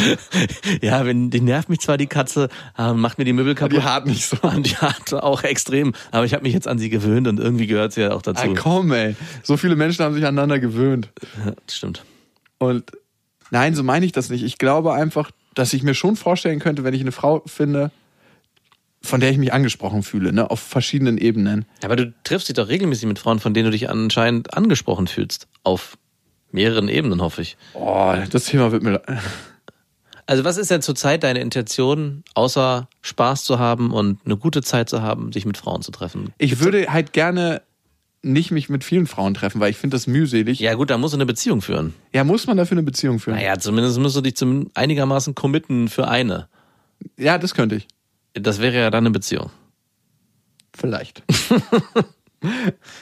Ja, wenn, die nervt mich zwar die Katze, aber macht mir die Möbel kaputt. Die hart nicht so. Und die hat auch extrem. Aber ich habe mich jetzt an sie gewöhnt und irgendwie gehört sie ja auch Ah, dazu. komm, ey. So viele Menschen haben sich aneinander gewöhnt. Ja, stimmt. Und nein, so meine ich das nicht. Ich glaube einfach, dass ich mir schon vorstellen könnte, wenn ich eine Frau finde, von der ich mich angesprochen fühle, ne, auf verschiedenen Ebenen. Aber du triffst dich doch regelmäßig mit Frauen, von denen du dich anscheinend angesprochen fühlst. Auf mehreren Ebenen, hoffe ich. Oh, das Thema wird mir. Also was ist denn zurzeit deine Intention, außer Spaß zu haben und eine gute Zeit zu haben, sich mit Frauen zu treffen? Ich würde halt gerne nicht mich mit vielen Frauen treffen, weil ich finde das mühselig. Ja gut, da musst du eine Beziehung führen. Ja, muss man dafür eine Beziehung führen? Naja, zumindest musst du dich zum einigermaßen committen für eine. Ja, das könnte ich. Das wäre ja dann eine Beziehung. Vielleicht.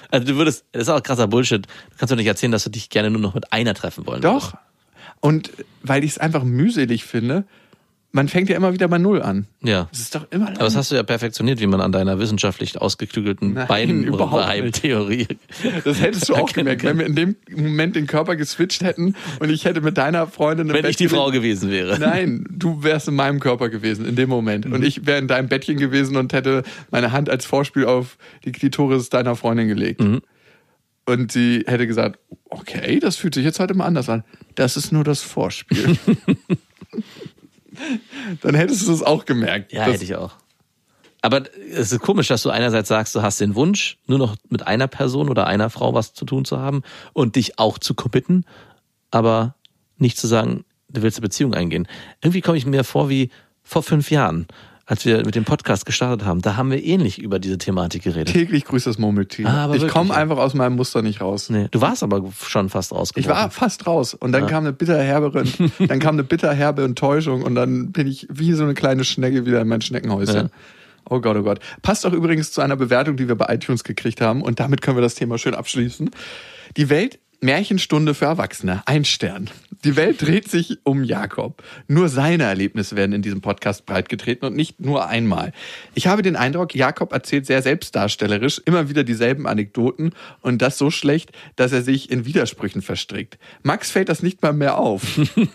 Also du würdest, das ist auch krasser Bullshit. Du kannst doch nicht erzählen, dass du dich gerne nur noch mit einer treffen wollen würdest. Doch. Und weil ich es einfach mühselig finde, man fängt ja immer wieder bei Null an. Ja. Es ist doch immer. Aber das hast du ja perfektioniert, wie man an deiner wissenschaftlich ausgeklügelten Nein, Bein- überhaupt nicht. Theorie. Das hättest du auch gemerkt, wenn wir in dem Moment den Körper geswitcht hätten und ich hätte mit deiner Freundin Wenn Bett ich die Frau gewesen wäre. Nein, du wärst in meinem Körper gewesen in dem Moment. Mhm. Und ich wäre in deinem Bettchen gewesen und hätte meine Hand als Vorspiel auf die Klitoris deiner Freundin gelegt. Mhm. Und sie hätte gesagt, okay, das fühlt sich jetzt heute mal anders an. Das ist nur das Vorspiel. Dann hättest du es auch gemerkt. Ja, hätte ich auch. Aber es ist komisch, dass du einerseits sagst, du hast den Wunsch, nur noch mit einer Person oder einer Frau was zu tun zu haben und dich auch zu committen, aber nicht zu sagen, du willst eine Beziehung eingehen. Irgendwie komme ich mir vor wie vor fünf Jahren, als wir mit dem Podcast gestartet haben. Da haben wir ähnlich über diese Thematik geredet. Täglich grüßt das Murmeltier. Ah, ich komme ja. einfach aus meinem Muster nicht raus. Nee, du warst aber schon fast Ich rausgekommen. war fast raus und dann kam eine bitterherbe, dann kam eine bitterherbe Enttäuschung und dann bin ich wie so eine kleine Schnecke wieder in mein Schneckenhäuschen. Ja. Oh Gott, oh Gott. Passt auch übrigens zu einer Bewertung, die wir bei iTunes gekriegt haben und damit können wir das Thema schön abschließen. Die Welt Märchenstunde für Erwachsene, ein Stern. Die Welt dreht sich um Jakob. Nur seine Erlebnisse werden in diesem Podcast breitgetreten und nicht nur einmal. Ich habe den Eindruck, Jakob erzählt sehr selbstdarstellerisch immer wieder dieselben Anekdoten und das so schlecht, dass er sich in Widersprüchen verstrickt. Max fällt das nicht mal mehr auf.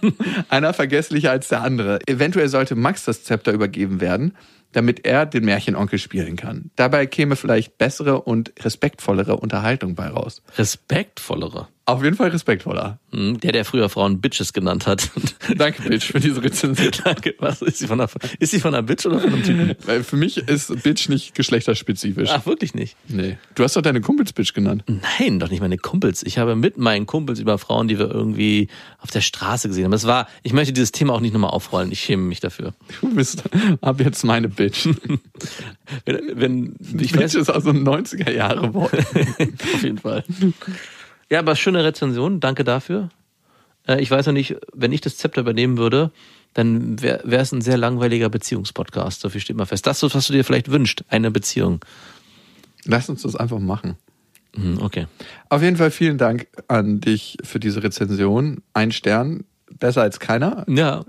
Einer vergesslicher als der andere. Eventuell sollte Max das Zepter übergeben werden, damit er den Märchenonkel spielen kann. Dabei käme vielleicht bessere und respektvollere Unterhaltung bei raus. Respektvollere. Auf jeden Fall respektvoller. Hm, Der, der früher Frauen Bitches genannt hat. Danke, Bitch, für diese Rezension. Danke. Was ist sie von einer, ist sie von einer Bitch oder von einem Typen? Weil für mich ist Bitch nicht geschlechterspezifisch. Ach, wirklich nicht. Nee. Du hast doch deine Kumpels Bitch genannt. Nein, doch nicht meine Kumpels. Ich habe mit meinen Kumpels über Frauen, die wir irgendwie auf der Straße gesehen haben. Das war, ich möchte dieses Thema auch nicht nochmal aufrollen. Ich schäme mich dafür. Du bist ab jetzt meine Bitch. Wenn, wenn ich Bitch weiß, ist also ein 90er Jahre Wort. auf jeden Fall. Ja, aber schöne Rezension. Danke dafür. Äh, Ich weiß noch nicht, wenn ich das Zepter übernehmen würde, dann wäre es ein sehr langweiliger Beziehungspodcast. So viel steht mal fest. Das ist, was du dir vielleicht wünscht, eine Beziehung. Lass uns das einfach machen. Hm, Okay. Auf jeden Fall vielen Dank an dich für diese Rezension. Ein Stern, besser als keiner. Ja,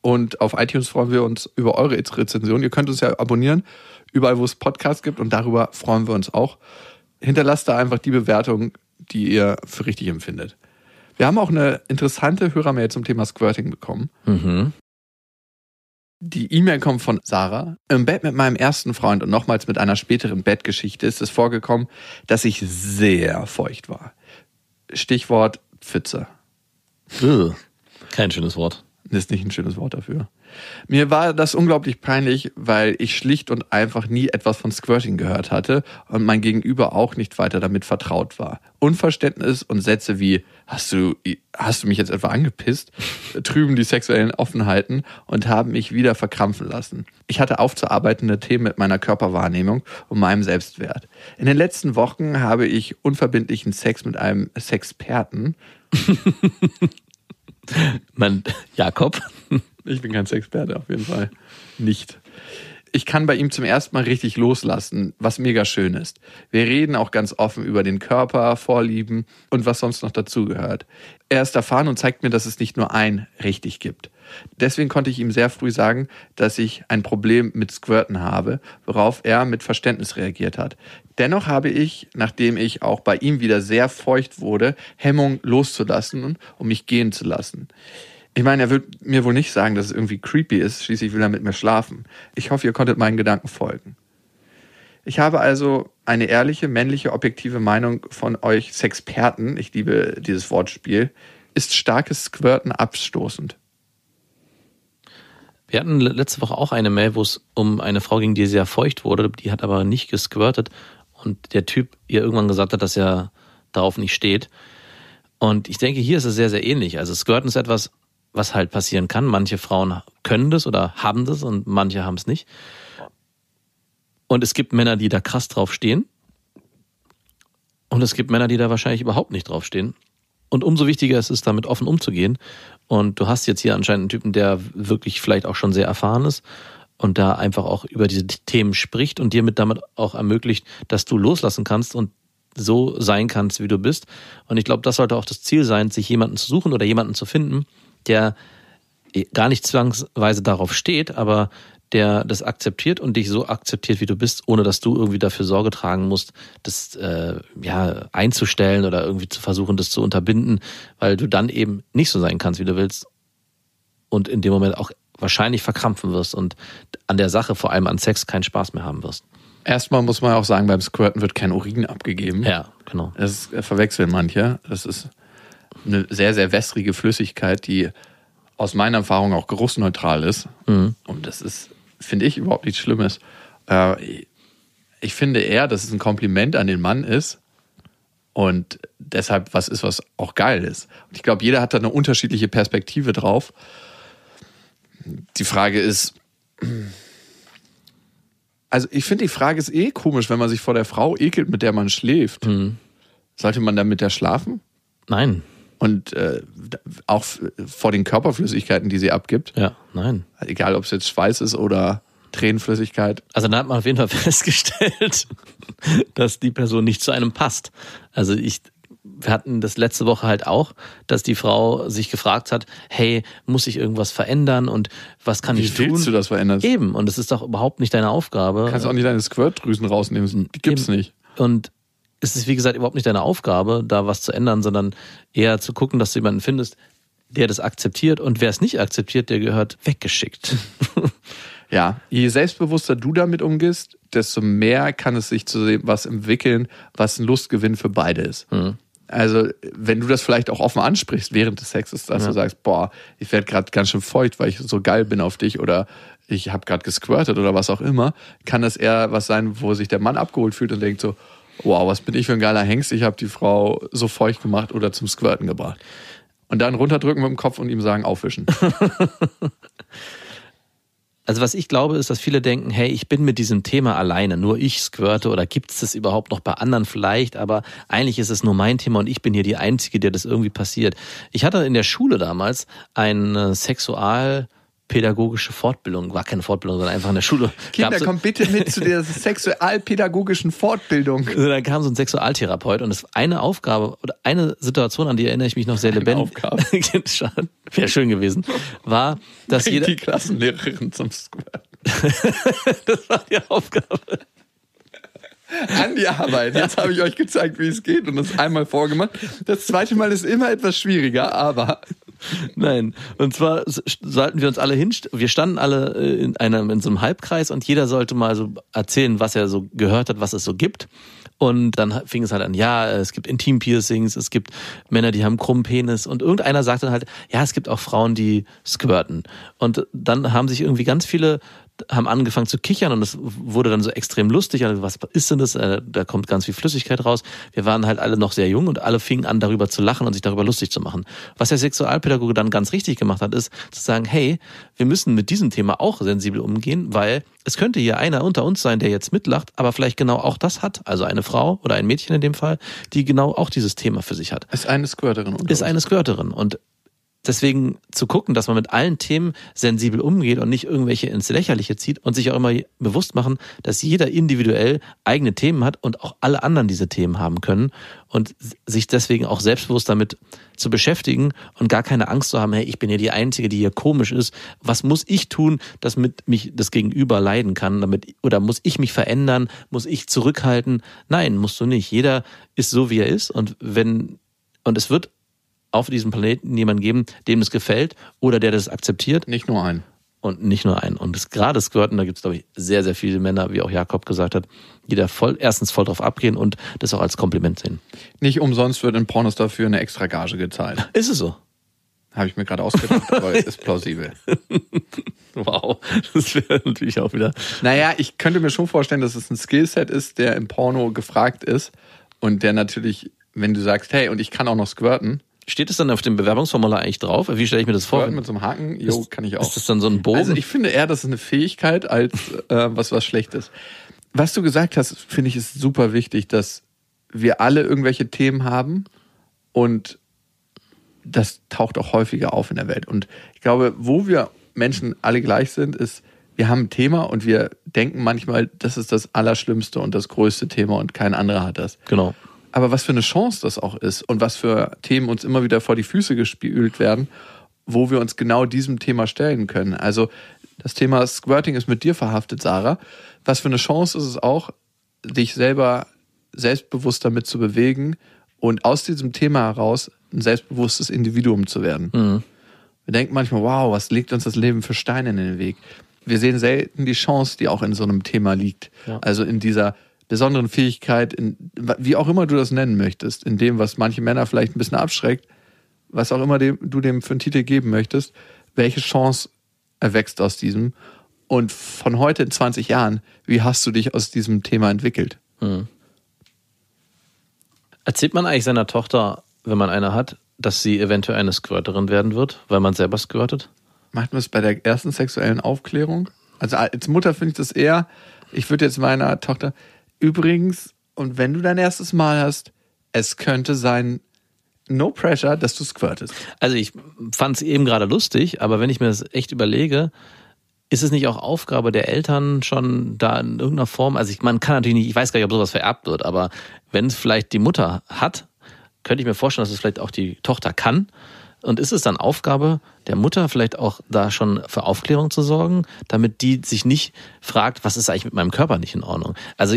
Und auf iTunes freuen wir uns über eure Rezension. Ihr könnt uns ja abonnieren, überall wo es Podcasts gibt und darüber freuen wir uns auch. Hinterlasst da einfach die Bewertung, die ihr für richtig empfindet. Wir haben auch eine interessante Hörermail zum Thema Squirting bekommen. mhm. Die E-Mail kommt von Sarah. Im Bett mit meinem ersten Freund und nochmals mit einer späteren Bettgeschichte ist es vorgekommen, dass ich sehr feucht war. Stichwort Pfütze. Kein schönes Wort. ist nicht ein schönes Wort dafür. Mir war das unglaublich peinlich, weil ich schlicht und einfach nie etwas von Squirting gehört hatte und mein Gegenüber auch nicht weiter damit vertraut war. Unverständnis und Sätze wie hast du hast du mich jetzt etwa angepisst trüben die sexuellen Offenheiten und haben mich wieder verkrampfen lassen. Ich hatte aufzuarbeitende Themen mit meiner Körperwahrnehmung und meinem Selbstwert. In den letzten Wochen habe ich unverbindlichen Sex mit einem Sexperten Mein Jakob. Ich bin kein Sexperte, auf jeden Fall. Nicht. Ich kann bei ihm zum ersten Mal richtig loslassen, was mega schön ist. Wir reden auch ganz offen über den Körper, Vorlieben und was sonst noch dazugehört. Er ist erfahren und zeigt mir, dass es nicht nur ein richtig gibt. Deswegen konnte ich ihm sehr früh sagen, dass ich ein Problem mit Squirten habe, worauf er mit Verständnis reagiert hat. Dennoch habe ich, nachdem ich auch bei ihm wieder sehr feucht wurde, Hemmung loszulassen, um mich gehen zu lassen. Ich meine, er wird mir wohl nicht sagen, dass es irgendwie creepy ist, schließlich will er mit mir schlafen. Ich hoffe, ihr konntet meinen Gedanken folgen. Ich habe also eine ehrliche, männliche, objektive Meinung von euch Sexperten, ich liebe dieses Wortspiel, ist starkes Squirten abstoßend. Wir hatten letzte Woche auch eine Mail, wo es um eine Frau ging, die sehr feucht wurde, die hat aber nicht gesquirtet und der Typ ihr irgendwann gesagt hat, dass er darauf nicht steht. Und ich denke, hier ist es sehr, sehr ähnlich. Also Squirten ist etwas, was halt passieren kann. Manche Frauen können das oder haben das und manche haben es nicht. Und es gibt Männer, die da krass drauf stehen. Und es gibt Männer, die da wahrscheinlich überhaupt nicht drauf stehen. Und umso wichtiger ist es, damit offen umzugehen. Und du hast jetzt hier anscheinend einen Typen, der wirklich vielleicht auch schon sehr erfahren ist und da einfach auch über diese Themen spricht und dir mit damit auch ermöglicht, dass du loslassen kannst und so sein kannst, wie du bist. Und ich glaube, das sollte auch das Ziel sein, sich jemanden zu suchen oder jemanden zu finden, der gar nicht zwangsweise darauf steht, aber der das akzeptiert und dich so akzeptiert, wie du bist, ohne dass du irgendwie dafür Sorge tragen musst, das äh, ja einzustellen oder irgendwie zu versuchen, das zu unterbinden, weil du dann eben nicht so sein kannst, wie du willst und in dem Moment auch wahrscheinlich verkrampfen wirst und an der Sache, vor allem an Sex, keinen Spaß mehr haben wirst. Erstmal muss man auch sagen, beim Squirten wird kein Urin abgegeben. Ja, genau. Das verwechseln manche. Das ist eine sehr, sehr wässrige Flüssigkeit, die aus meiner Erfahrung auch geruchsneutral ist. Mhm. Und das ist, finde ich, überhaupt nichts Schlimmes. Äh, ich finde eher, dass es ein Kompliment an den Mann ist und deshalb was ist, was auch geil ist. Und ich glaube, jeder hat da eine unterschiedliche Perspektive drauf. Die Frage ist, also ich finde, die Frage ist eh komisch, wenn man sich vor der Frau ekelt, mit der man schläft. Mhm. Sollte man dann mit der schlafen? Nein. Und äh, auch vor den Körperflüssigkeiten, die sie abgibt. Ja, nein. Egal, ob es jetzt Schweiß ist oder Tränenflüssigkeit. Also da hat man auf jeden Fall festgestellt, dass die Person nicht zu einem passt. Also ich, wir hatten das letzte Woche halt auch, dass die Frau sich gefragt hat, hey, muss ich irgendwas verändern und was kann Wie ich tun? willst du das verändern? Eben, und es ist doch überhaupt nicht deine Aufgabe. Kannst auch nicht deine Squirtdrüsen rausnehmen. Die gibt's Eben. nicht. Und es ist, wie gesagt, überhaupt nicht deine Aufgabe, da was zu ändern, sondern eher zu gucken, dass du jemanden findest, der das akzeptiert und wer es nicht akzeptiert, der gehört weggeschickt. Ja, je selbstbewusster du damit umgehst, desto mehr kann es sich zu was entwickeln, was ein Lustgewinn für beide ist. Also, wenn du das vielleicht auch offen ansprichst während des Sexes, dass Ja. du sagst, boah, ich werde gerade ganz schön feucht, weil ich so geil bin auf dich oder ich habe gerade gesquirtet oder was auch immer, kann das eher was sein, wo sich der Mann abgeholt fühlt und denkt so, wow, was bin ich für ein geiler Hengst, ich habe die Frau so feucht gemacht oder zum Squirten gebracht. Und dann runterdrücken mit dem Kopf und ihm sagen, aufwischen. Also was ich glaube, ist, dass viele denken, hey, ich bin mit diesem Thema alleine, nur ich squirte oder gibt es das überhaupt noch bei anderen vielleicht, aber eigentlich ist es nur mein Thema und ich bin hier die Einzige, der das irgendwie passiert. Ich hatte in der Schule damals eine sexualpädagogische Fortbildung, war keine Fortbildung, sondern einfach in der Schule. Kinder, kommt bitte mit zu der sexualpädagogischen Fortbildung. Also da kam so ein Sexualtherapeut und das eine Aufgabe oder eine Situation, an die erinnere ich mich noch sehr lebendig. Aufgabe. Wäre schön gewesen, war, dass jeder. die Klassenlehrerin zum Squirten. Das war die Aufgabe. An die Arbeit. Jetzt habe ich euch gezeigt, wie es geht und das einmal vorgemacht. Das zweite Mal ist immer etwas schwieriger, aber Nein. Und zwar sollten wir uns alle hinstellen. Wir standen alle äh, in einem, in so einem Halbkreis und jeder sollte mal so erzählen, was er so gehört hat, was es so gibt. Und dann fing es halt an, ja, es gibt Intim-Piercings, es gibt Männer, die haben krummen Penis und irgendeiner sagt dann halt, ja, es gibt auch Frauen, die squirten. Und dann haben sich irgendwie ganz viele haben angefangen zu kichern und es wurde dann so extrem lustig. Also, was ist denn das? Äh, Da kommt ganz viel Flüssigkeit raus. Wir waren halt alle noch sehr jung und alle fingen an, darüber zu lachen und sich darüber lustig zu machen. Was der Sexualpädagoge dann ganz richtig gemacht hat, ist zu sagen, hey, wir müssen mit diesem Thema auch sensibel umgehen, weil es könnte hier einer unter uns sein, der jetzt mitlacht, aber vielleicht genau auch das hat. Also eine Frau oder ein Mädchen in dem Fall, die genau auch dieses Thema für sich hat ist eine Squirterin. ist eine Squirterin. Und deswegen zu gucken, dass man mit allen Themen sensibel umgeht und nicht irgendwelche ins Lächerliche zieht und sich auch immer bewusst machen, dass jeder individuell eigene Themen hat und auch alle anderen diese Themen haben können und sich deswegen auch selbstbewusst damit zu beschäftigen und gar keine Angst zu haben, hey, ich bin ja die Einzige, die hier komisch ist. Was muss ich tun, damit mich das Gegenüber leiden kann? Damit, oder muss ich mich verändern? Muss ich zurückhalten? Nein, musst du nicht. Jeder ist so, wie er ist und wenn, und es wird auf diesem Planeten jemanden geben, dem das gefällt oder der das akzeptiert Nicht nur ein. und nicht nur einen. Und das, gerade Squirten, da gibt es, glaube ich, sehr, sehr viele Männer, wie auch Jakob gesagt hat, die da voll, erstens voll drauf abgehen und das auch als Kompliment sehen. Nicht umsonst wird in Pornos dafür eine extra Gage gezahlt. Ist es so? Habe ich mir gerade ausgedacht, aber ist plausibel. Wow. Das wäre natürlich auch wieder. Naja, ich könnte mir schon vorstellen, dass es ein Skillset ist, der im Porno gefragt ist und der natürlich, wenn du sagst, hey, und ich kann auch noch squirten, Steht es dann auf dem Bewerbungsformular eigentlich drauf? Wie stelle ich mir das vor? mit so einem Haken, jo, Ist- kann ich auch. Ist das dann so ein Bogen? Also ich finde eher, das ist eine Fähigkeit als äh, was was Schlechtes. Was du gesagt hast, finde ich, ist super wichtig, dass wir alle irgendwelche Themen haben und das taucht auch häufiger auf in der Welt. Und ich glaube, wo wir Menschen alle gleich sind, ist, wir haben ein Thema und wir denken manchmal, das ist das Allerschlimmste und das größte Thema und kein anderer hat das. genau. Aber was für eine Chance das auch ist und was für Themen uns immer wieder vor die Füße gespült werden wo wir uns genau diesem Thema stellen können. Also das Thema Squirting ist mit dir verhaftet, Sarah. Was für eine Chance ist es auch, dich selber selbstbewusst damit zu bewegen und aus diesem Thema heraus ein selbstbewusstes Individuum zu werden. Mhm. Wir denken manchmal, wow, was legt uns das Leben für Steine in den Weg? Wir sehen selten die Chance, die auch in so einem Thema liegt. Ja. Also in dieser besonderen Fähigkeit, in, wie auch immer du das nennen möchtest, in dem, was manche Männer vielleicht ein bisschen abschreckt, was auch immer dem, du dem für einen Titel geben möchtest, welche Chance erwächst aus diesem? Und von heute in 20 Jahren, wie hast du dich aus diesem Thema entwickelt? Erzählt man eigentlich seiner Tochter, wenn man eine hat, dass sie eventuell eine Squirterin werden wird, weil man selber squirtet? Macht man es bei der ersten sexuellen Aufklärung? Also als Mutter finde ich das eher, ich würde jetzt meiner Tochter, übrigens, und wenn du dein erstes Mal hast, es könnte sein, no pressure, dass du squirtest. Also ich fand es eben gerade lustig, aber wenn ich mir das echt überlege, ist es nicht auch Aufgabe der Eltern schon da in irgendeiner Form? Also ich, man kann natürlich nicht, ich weiß gar nicht, ob sowas vererbt wird, aber wenn es vielleicht die Mutter hat, könnte ich mir vorstellen, dass es vielleicht auch die Tochter kann. Und ist es dann Aufgabe der Mutter, vielleicht auch da schon für Aufklärung zu sorgen, damit die sich nicht fragt, was ist eigentlich mit meinem Körper nicht in Ordnung? Also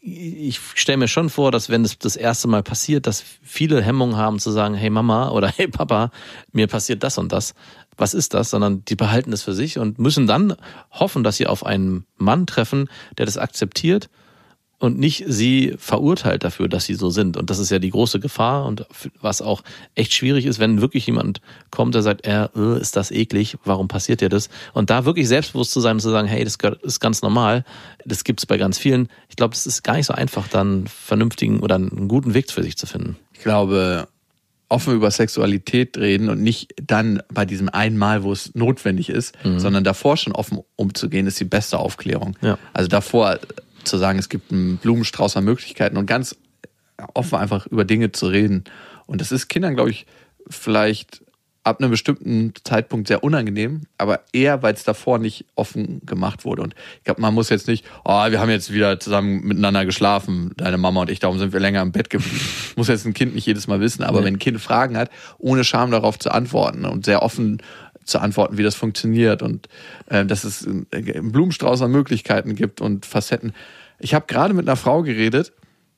ich, stelle mir schon vor, dass wenn es das erste Mal passiert, dass viele Hemmungen haben zu sagen, hey Mama oder hey Papa, mir passiert das und das. Was ist das? Sondern die behalten es für sich und müssen dann hoffen, dass sie auf einen Mann treffen, der das akzeptiert und nicht sie verurteilt dafür, dass sie so sind. Und das ist ja die große Gefahr und was auch echt schwierig ist, wenn wirklich jemand kommt, der sagt, äh, ist das eklig, warum passiert dir das? Und da wirklich selbstbewusst zu sein und zu sagen, hey, das ist ganz normal, das gibt's bei ganz vielen. Ich glaube, es ist gar nicht so einfach, dann vernünftigen oder einen guten Weg für sich zu finden. Ich glaube, offen über Sexualität reden und nicht dann bei diesem einmal, wo es notwendig ist, sondern davor schon offen umzugehen, ist die beste Aufklärung. Ja. Also davor zu sagen, es gibt einen Blumenstrauß an Möglichkeiten und ganz offen einfach über Dinge zu reden. Und das ist Kindern, glaube ich, vielleicht ab einem bestimmten Zeitpunkt sehr unangenehm, aber eher, weil es davor nicht offen gemacht wurde. Und ich glaube, man muss jetzt nicht, oh, wir haben jetzt wieder zusammen miteinander geschlafen, deine Mama und ich, darum sind wir länger im Bett geblieben. muss jetzt ein Kind nicht jedes Mal wissen, aber Nee. wenn ein Kind Fragen hat, ohne Scham darauf zu antworten und sehr offen zu antworten, wie das funktioniert und äh, dass es äh, einen Blumenstrauß an Möglichkeiten gibt und Facetten. Ich habe gerade mit einer Frau geredet,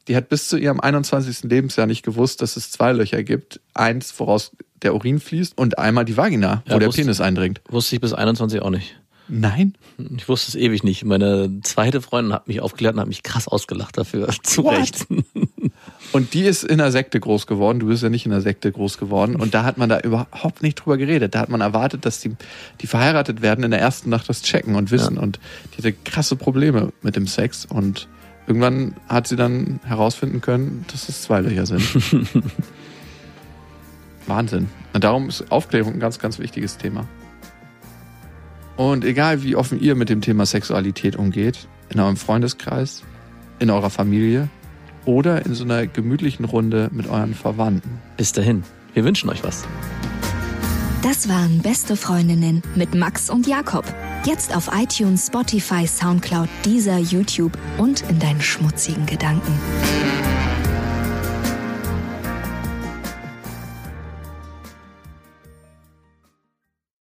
die hat bis zu ihrem 21. Lebensjahr nicht gewusst, dass es zwei Löcher gibt. Eins, woraus der Urin fließt und einmal die Vagina, wo Ja, der wusste- Penis eindringt. Wusste ich bis 21 auch nicht. Nein? Ich wusste es ewig nicht. Meine zweite Freundin hat mich aufgeklärt und hat mich krass ausgelacht dafür. Zu What? Recht. Und die ist in einer Sekte groß geworden. Du bist ja nicht in einer Sekte groß geworden. Und da hat man da überhaupt nicht drüber geredet. Da hat man erwartet, dass die, die verheiratet werden, in der ersten Nacht das checken und wissen. Und die hatte krasse Probleme mit dem Sex. Und irgendwann hat sie dann herausfinden können, dass es zwei Löcher sind. Wahnsinn. Und darum ist Aufklärung ein ganz, ganz wichtiges Thema. Und egal wie offen ihr mit dem Thema Sexualität umgeht, in eurem Freundeskreis, in eurer Familie oder in so einer gemütlichen Runde mit euren Verwandten. Bis dahin. Wir wünschen euch was. Das waren Beste Freundinnen mit Max und Jakob. Jetzt auf iTunes, Spotify, Soundcloud, Deezer, YouTube und in deinen schmutzigen Gedanken.